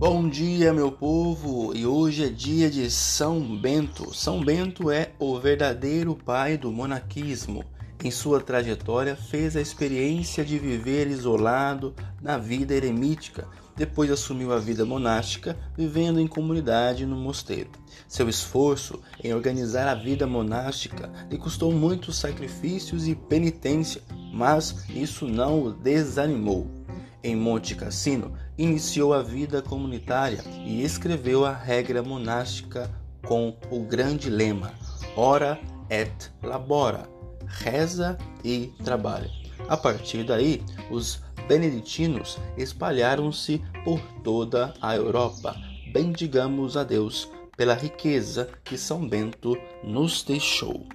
Bom dia, meu povo! E hoje é dia de São Bento. São Bento é o verdadeiro pai do monaquismo. Em sua trajetória, fez a experiência de viver isolado na vida eremítica. Depois assumiu a vida monástica, vivendo em comunidade no mosteiro. Seu esforço em organizar a vida monástica lhe custou muitos sacrifícios e penitência, mas isso não o desanimou em Monte Cassino, iniciou a vida comunitária e escreveu a regra monástica com o grande lema Ora et labora, reza e trabalha. A partir daí, os beneditinos espalharam-se por toda a Europa. Bendigamos a Deus pela riqueza que São Bento nos deixou.